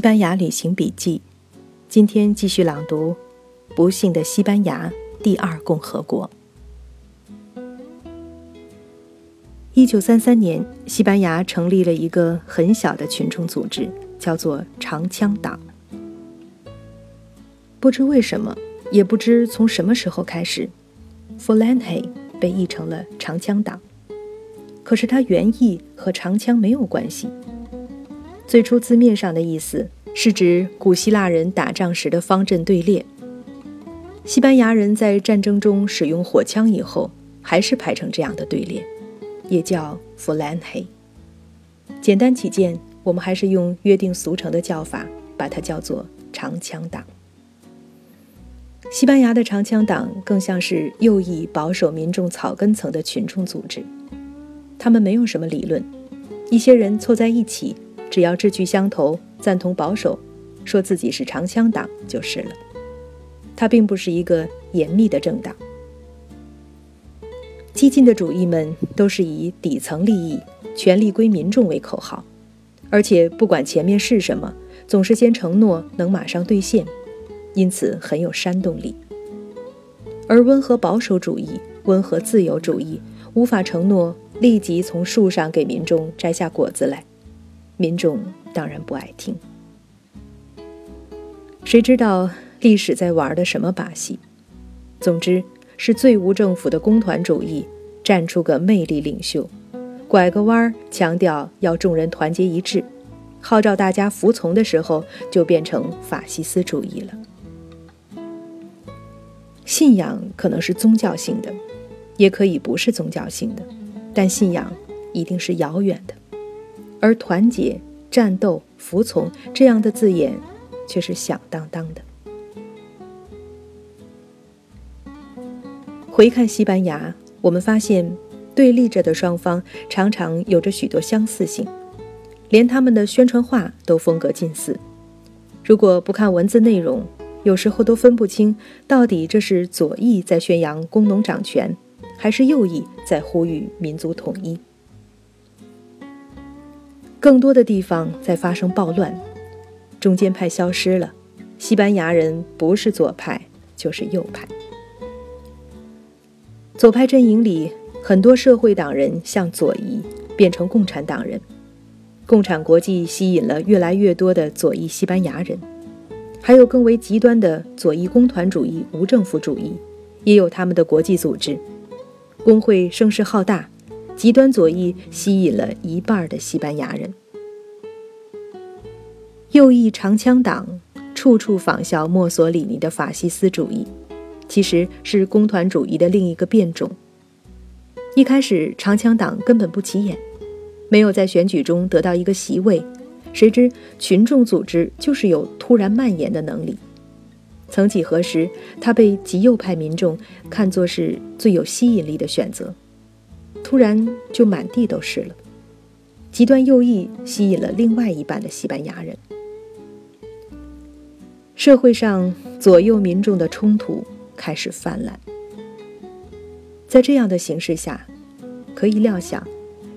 西班牙旅行笔记，今天继续朗读《不幸的西班牙》第二共和国。一九三三年，西班牙成立了一个很小的群众组织，叫做长枪党。不知为什么，也不知从什么时候开始 f o l a n h e 被译成了长枪党。可是它原意和长枪没有关系。最初字面上的意思是指古希腊人打仗时的方阵队列。西班牙人在战争中使用火枪以后，还是排成这样的队列，也叫 f o l a n h e 简单起见，我们还是用约定俗成的叫法，把它叫做长枪党。西班牙的长枪党更像是右翼保守民众草根层的群众组织，他们没有什么理论，一些人凑在一起，只要志趣相投，赞同保守，说自己是长枪党就是了。它并不是一个严密的政党，激进的主义们都是以底层利益、权力归民众为口号，而且不管前面是什么，总是先承诺能马上兑现。因此很有煽动力，而温和保守主义、温和自由主义无法承诺立即从树上给民众摘下果子来，民众当然不爱听。谁知道历史在玩的什么把戏？总之是最无政府的工团主义站出个魅力领袖，拐个弯儿强调要众人团结一致，号召大家服从的时候，就变成法西斯主义了。信仰可能是宗教性的，也可以不是宗教性的，但信仰一定是遥远的，而团结、战斗、服从这样的字眼却是响当当的。回看西班牙，我们发现对立着的双方常常有着许多相似性，连他们的宣传画都风格近似。如果不看文字内容，有时候都分不清，到底这是左翼在宣扬工农掌权，还是右翼在呼吁民族统一。更多的地方在发生暴乱，中间派消失了，西班牙人不是左派就是右派。左派阵营里很多社会党人向左移，变成共产党人，共产国际吸引了越来越多的左翼西班牙人。还有更为极端的左翼工团主义、无政府主义，也有他们的国际组织，工会声势浩大，极端左翼吸引了一半的西班牙人。右翼长枪党处处仿效墨索里尼的法西斯主义，其实是工团主义的另一个变种。一开始，长枪党根本不起眼，没有在选举中得到一个席位。谁知群众组织就是有突然蔓延的能力。曾几何时，他被极右派民众看作是最有吸引力的选择，突然就满地都是了。极端右翼吸引了另外一半的西班牙人。社会上左右民众的冲突开始泛滥。在这样的形势下，可以料想，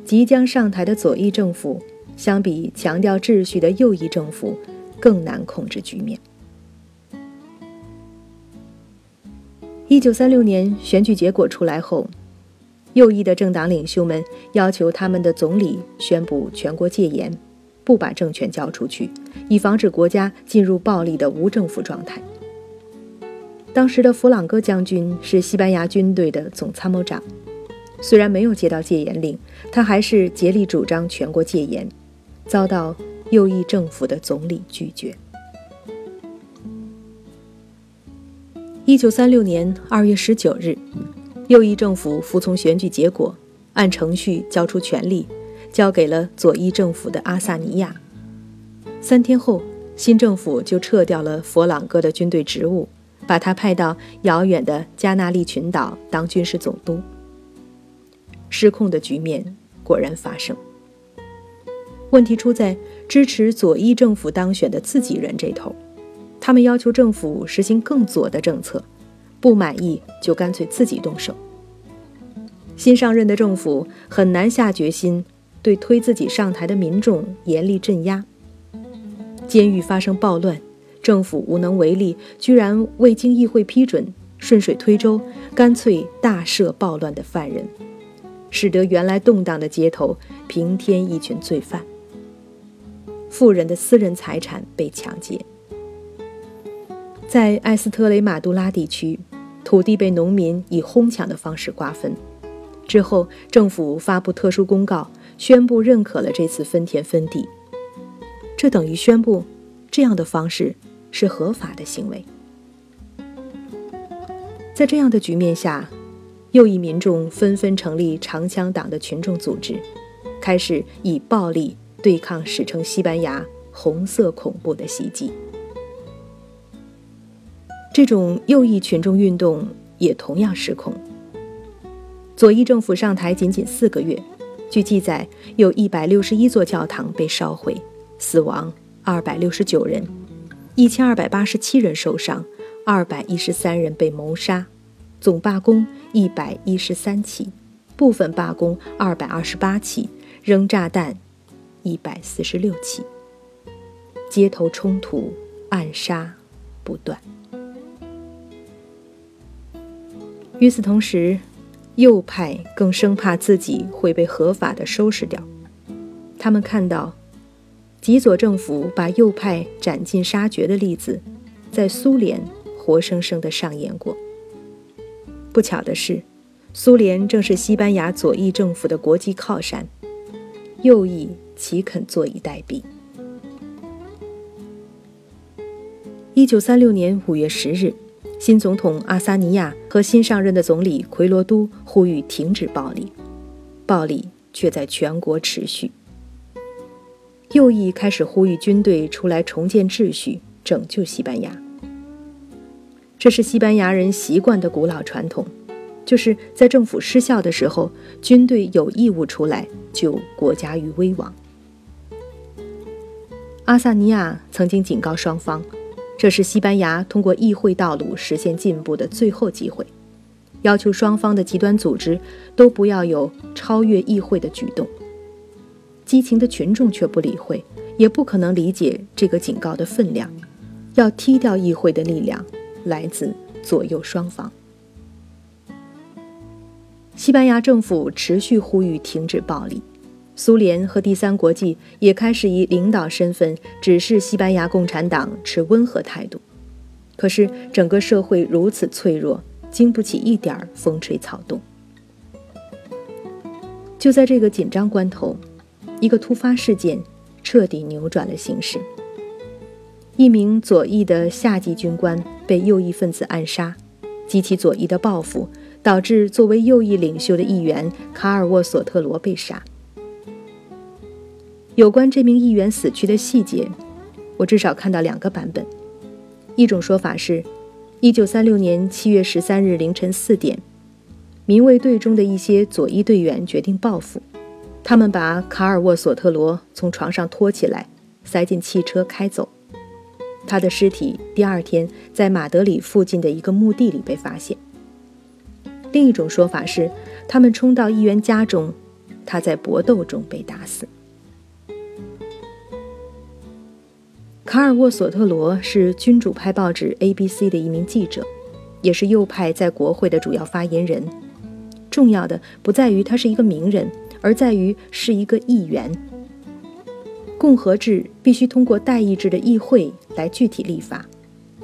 即将上台的左翼政府。相比强调秩序的右翼政府，更难控制局面。一九三六年选举结果出来后，右翼的政党领袖们要求他们的总理宣布全国戒严，不把政权交出去，以防止国家进入暴力的无政府状态。当时的弗朗哥将军是西班牙军队的总参谋长，虽然没有接到戒严令，他还是竭力主张全国戒严。遭到右翼政府的总理拒绝。一九三六年二月十九日，右翼政府服从选举结果，按程序交出权力，交给了左翼政府的阿萨尼亚。三天后，新政府就撤掉了佛朗哥的军队职务，把他派到遥远的加纳利群岛当军事总督。失控的局面果然发生。问题出在支持左翼政府当选的自己人这头，他们要求政府实行更左的政策，不满意就干脆自己动手。新上任的政府很难下决心对推自己上台的民众严厉镇压，监狱发生暴乱，政府无能为力，居然未经议会批准，顺水推舟，干脆大赦暴乱的犯人，使得原来动荡的街头平添一群罪犯。富人的私人财产被抢劫。在埃斯特雷马杜拉地区，土地被农民以哄抢的方式瓜分。之后，政府发布特殊公告，宣布认可了这次分田分地。这等于宣布，这样的方式是合法的行为。在这样的局面下，右翼民众纷纷成立长枪党的群众组织，开始以暴力对抗史称西班牙“红色恐怖”的袭击。这种右翼群众运动也同样失控。左翼政府上台仅仅四个月，据记载，有一百六十一座教堂被烧毁，死亡二百六十九人，一千二百八十七人受伤，二百一十三人被谋杀，总罢工一百一十三起，部分罢工二百二十八起，扔炸弹一百四十六起，街头冲突、暗杀不断。与此同时，右派更生怕自己会被合法的收拾掉。他们看到极左政府把右派斩尽杀绝的例子，在苏联活生生的上演过。不巧的是，苏联正是西班牙左翼政府的国际靠山，右翼岂肯坐以待毙？一九三六年五月十日。新总统阿萨尼亚和新上任的总理奎罗都呼吁停止暴力，暴力却在全国持续。右翼开始呼吁军队出来重建秩序，拯救西班牙。这是西班牙人习惯的古老传统，就是在政府失效的时候，军队有义务出来救国家于危亡。阿萨尼亚曾经警告双方。这是西班牙通过议会道路实现进步的最后机会，要求双方的极端组织都不要有超越议会的举动。激情的群众却不理会，也不可能理解这个警告的分量。要踢掉议会的力量来自左右双方。西班牙政府持续呼吁停止暴力。苏联和第三国际也开始以领导身份指示西班牙共产党持温和态度，可是整个社会如此脆弱，经不起一点风吹草动。就在这个紧张关头，一个突发事件彻底扭转了形势。一名左翼的下级军官被右翼分子暗杀，激起左翼的报复，导致作为右翼领袖的议员卡尔沃索特罗被杀。有关这名议员死去的细节，我至少看到两个版本。一种说法是，1936年7月13日凌晨四点，民卫队中的一些左翼队员决定报复，他们把卡尔沃索特罗从床上拖起来，塞进汽车开走。他的尸体第二天在马德里附近的一个墓地里被发现。另一种说法是，他们冲到议员家中，他在搏斗中被打死。卡尔沃索特罗是君主派报纸 ABC 的一名记者，也是右派在国会的主要发言人。重要的不在于他是一个名人，而在于是一个议员。共和制必须通过代议制的议会来具体立法，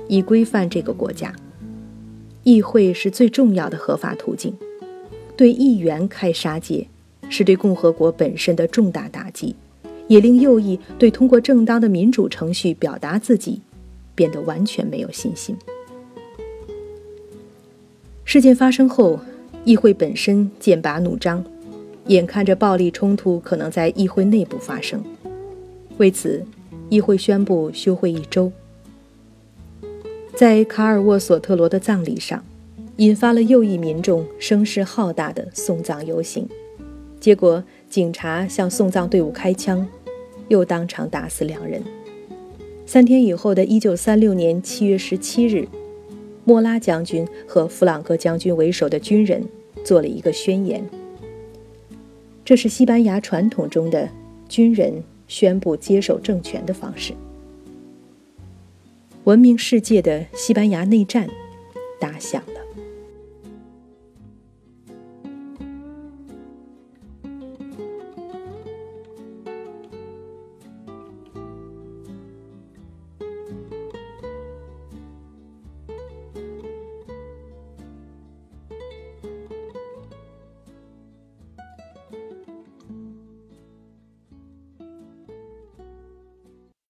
以规范这个国家。议会是最重要的合法途径。对议员开杀戒，是对共和国本身的重大打击。也令右翼对通过正当的民主程序表达自己变得完全没有信心。事件发生后，议会本身剑拔弩张，眼看着暴力冲突可能在议会内部发生，为此，议会宣布休会一周。在卡尔沃索特罗的葬礼上，引发了右翼民众声势浩大的送葬游行，结果警察向送葬队伍开枪。又当场打死两人。三天以后的一九三六年七月十七日，莫拉将军和弗朗哥将军为首的军人做了一个宣言。这是西班牙传统中的军人宣布接手政权的方式。闻名世界的西班牙内战打响了。